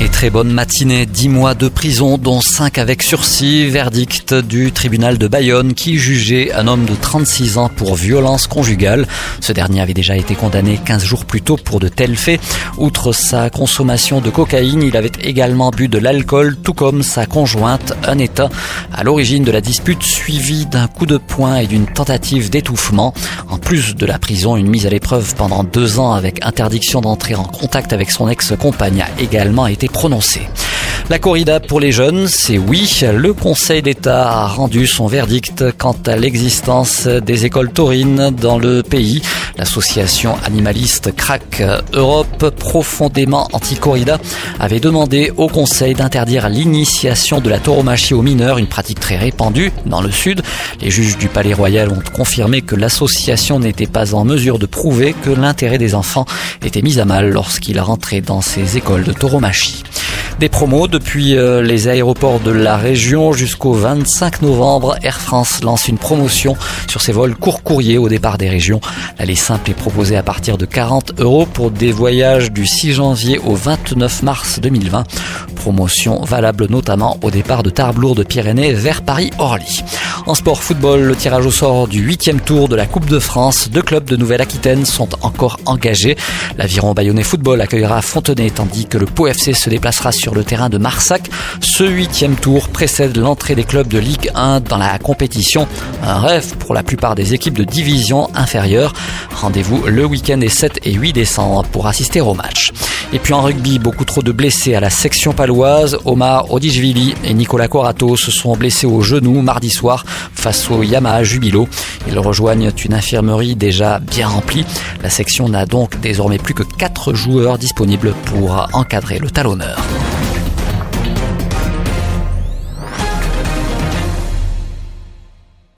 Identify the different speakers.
Speaker 1: Et très bonne matinée, 10 mois de prison, dont 5 avec sursis, verdict du tribunal de Bayonne qui jugeait un homme de 36 ans pour violence conjugale. Ce dernier avait déjà été condamné 15 jours plus tôt pour de tels faits. Outre sa consommation de cocaïne, il avait également bu de l'alcool, tout comme sa conjointe, un état à l'origine de la dispute suivie d'un coup de poing et d'une tentative d'étouffement. En plus de la prison, une mise à l'épreuve pendant deux ans avec interdiction d'entrer en contact avec son ex-compagne a également été prononcé. La corrida pour les jeunes, c'est oui. Le Conseil d'État a rendu son verdict quant à l'existence des écoles taurines dans le pays. L'association animaliste Crack Europe, profondément anti-corrida, avait demandé au Conseil d'interdire l'initiation de la tauromachie aux mineurs, une pratique très répandue dans le Sud. Les juges du Palais Royal ont confirmé que l'association n'était pas en mesure de prouver que l'intérêt des enfants était mis à mal lorsqu'il rentrait dans ces écoles de tauromachie. Des promos depuis euh, les aéroports de la région jusqu'au 25 novembre. Air France lance une promotion sur ses vols court courrier au départ des régions. L'aller simple est proposée à partir de 40 euros pour des voyages du 6 janvier au 29 mars 2020. Promotion valable notamment au départ de Tarbes de Pyrénées vers Paris-Orly. En sport football, le tirage au sort du huitième tour de la Coupe de France. Deux clubs de Nouvelle-Aquitaine sont encore engagés. L'Aviron Bayonnais Football accueillera Fontenay tandis que le Pau FC se déplacera sur le terrain de Marsac. Ce huitième tour précède l'entrée des clubs de Ligue 1 dans la compétition. Un rêve pour la plupart des équipes de division inférieure. Rendez-vous le week-end des 7 et 8 décembre pour assister au match. Et puis en rugby, beaucoup trop de blessés à la section paloise. Omar Odijvili et Nicolas Corato se sont blessés au genou mardi soir face au Yamaha Jubilo. Ils rejoignent une infirmerie déjà bien remplie. La section n'a donc désormais plus que 4 joueurs disponibles pour encadrer le talonneur.